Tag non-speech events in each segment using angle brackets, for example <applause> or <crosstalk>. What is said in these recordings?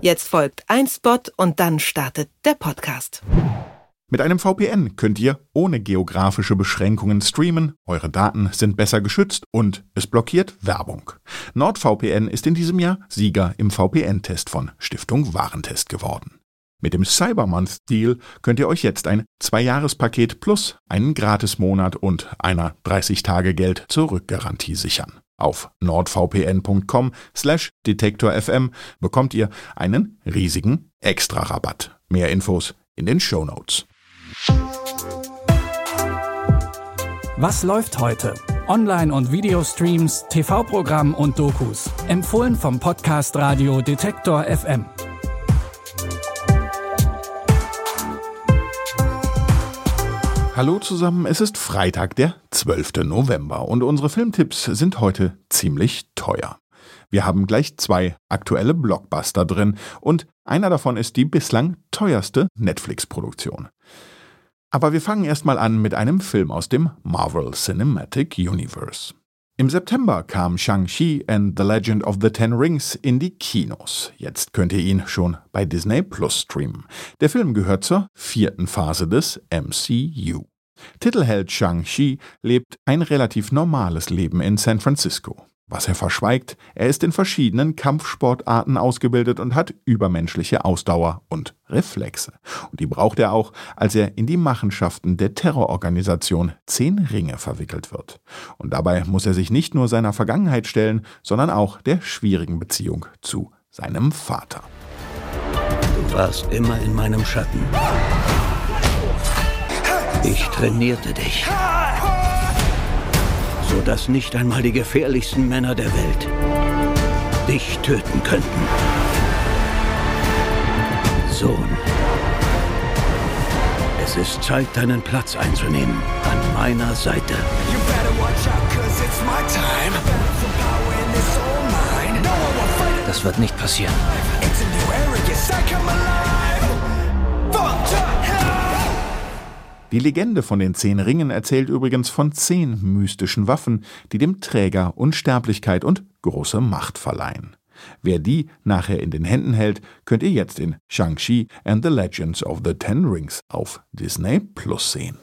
Jetzt folgt ein Spot und dann startet der Podcast. Mit einem VPN könnt ihr ohne geografische Beschränkungen streamen, eure Daten sind besser geschützt und es blockiert Werbung. NordVPN ist in diesem Jahr Sieger im VPN-Test von Stiftung Warentest geworden. Mit dem Cyber Month Deal könnt ihr euch jetzt ein Zwei-Jahres-Paket plus einen Gratis-Monat und einer 30-Tage-Geld-Zurück-Garantie sichern. Auf nordvpn.com slash detektorfm bekommt ihr einen riesigen Extra-Rabatt. Mehr Infos in den Show Notes. Was läuft heute? Online- und Videostreams, TV-Programm und Dokus. Empfohlen vom Podcast Radio Detektor FM. Hallo zusammen, es ist Freitag, der 12. November und unsere Filmtipps sind heute ziemlich teuer. Wir haben gleich zwei aktuelle Blockbuster drin und einer davon ist die bislang teuerste Netflix-Produktion. Aber wir fangen erstmal an mit einem Film aus dem Marvel Cinematic Universe. Im September kam Shang-Chi and the Legend of the Ten Rings in die Kinos. Jetzt könnt ihr ihn schon bei Disney Plus streamen. Der Film gehört zur vierten Phase des MCU. Titelheld Shang-Chi lebt ein relativ normales Leben in San Francisco. Was er verschweigt, er ist in verschiedenen Kampfsportarten ausgebildet und hat übermenschliche Ausdauer und Reflexe. Und die braucht er auch, als er in die Machenschaften der Terrororganisation Zehn Ringe verwickelt wird. Und dabei muss er sich nicht nur seiner Vergangenheit stellen, sondern auch der schwierigen Beziehung zu seinem Vater. Du warst immer in meinem Schatten. Ich trainierte dich sodass nicht einmal die gefährlichsten Männer der Welt dich töten könnten. Sohn, es ist Zeit, deinen Platz einzunehmen an meiner Seite. Das wird nicht passieren. Die Legende von den zehn Ringen erzählt übrigens von zehn mystischen Waffen, die dem Träger Unsterblichkeit und große Macht verleihen. Wer die nachher in den Händen hält, könnt ihr jetzt in Shang-Chi and the Legends of the Ten Rings auf Disney Plus sehen.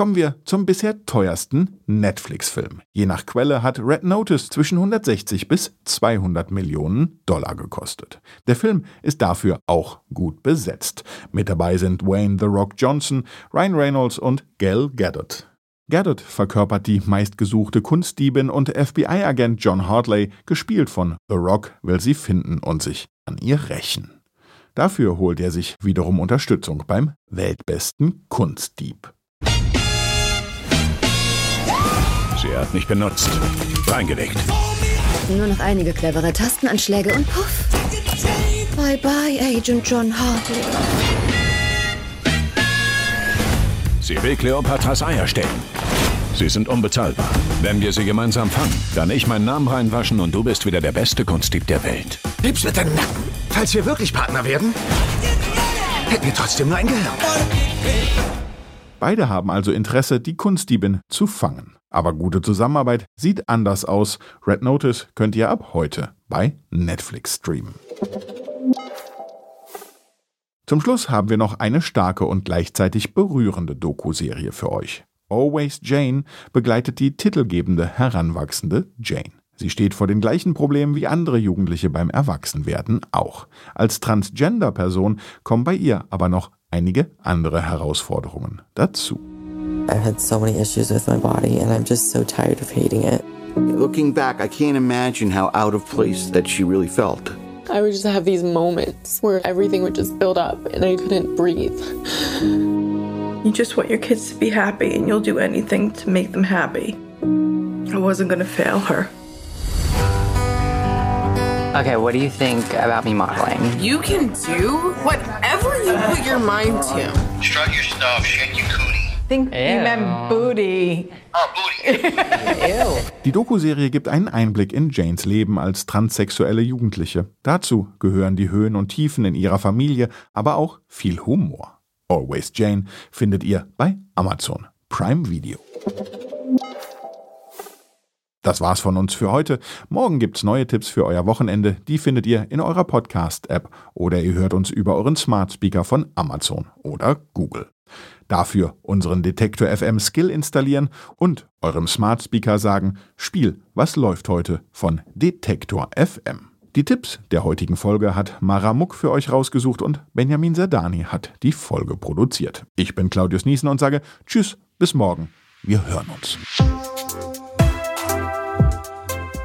Kommen wir zum bisher teuersten Netflix-Film. Je nach Quelle hat Red Notice zwischen 160 bis 200 Millionen Dollar gekostet. Der Film ist dafür auch gut besetzt. Mit dabei sind Wayne The Rock Johnson, Ryan Reynolds und Gal Gadot. Gadot verkörpert die meistgesuchte Kunstdiebin und FBI-Agent John Hartley, gespielt von The Rock, will sie finden und sich an ihr rächen. Dafür holt er sich wiederum Unterstützung beim weltbesten Kunstdieb. Sie hat mich benutzt. Reingelegt. Nur noch einige clevere Tastenanschläge und puff. Bye bye, Agent John Hartley. Sie will Kleopatras Eier stellen. Sie sind unbezahlbar. Wenn wir sie gemeinsam fangen, dann ich meinen Namen reinwaschen und du bist wieder der beste Kunstdieb der Welt. Lieb's mit deinem Nacken. Falls wir wirklich Partner werden, hätten wir trotzdem nur ein Gehirn. Beide haben also Interesse, die Kunstdiebin zu fangen. Aber gute Zusammenarbeit sieht anders aus. Red Notice könnt ihr ab heute bei Netflix streamen. Zum Schluss haben wir noch eine starke und gleichzeitig berührende Doku-Serie für euch. Always Jane begleitet die titelgebende heranwachsende Jane. Sie steht vor den gleichen Problemen wie andere Jugendliche beim Erwachsenwerden auch. Als Transgender-Person kommen bei ihr aber noch einige andere Herausforderungen dazu. I've had so many issues with my body and I'm just so tired of hating it. Looking back, I can't imagine how out of place that she really felt. I would just have these moments where everything would just build up and I couldn't breathe. You just want your kids to be happy and you'll do anything to make them happy. I wasn't going to fail her. Okay, what do you think about me modeling? You can do whatever you put your mind to. Strut your stuff, shake your cootie. Think you meant booty. Oh, booty. <laughs> Die Doku-Serie gibt einen Einblick in Janes Leben als transsexuelle Jugendliche. Dazu gehören die Höhen und Tiefen in ihrer Familie, aber auch viel Humor. Always Jane findet ihr bei Amazon Prime Video. Das war's von uns für heute. Morgen gibt's neue Tipps für euer Wochenende. Die findet ihr in eurer Podcast-App oder ihr hört uns über euren Smart Speaker von Amazon oder Google. Dafür unseren Detektor FM Skill installieren und eurem Smart Speaker sagen: Spiel, was läuft heute von Detektor FM. Die Tipps der heutigen Folge hat Mara Muck für euch rausgesucht und Benjamin Serdani hat die Folge produziert. Ich bin Claudius Niesen und sage Tschüss, bis morgen. Wir hören uns.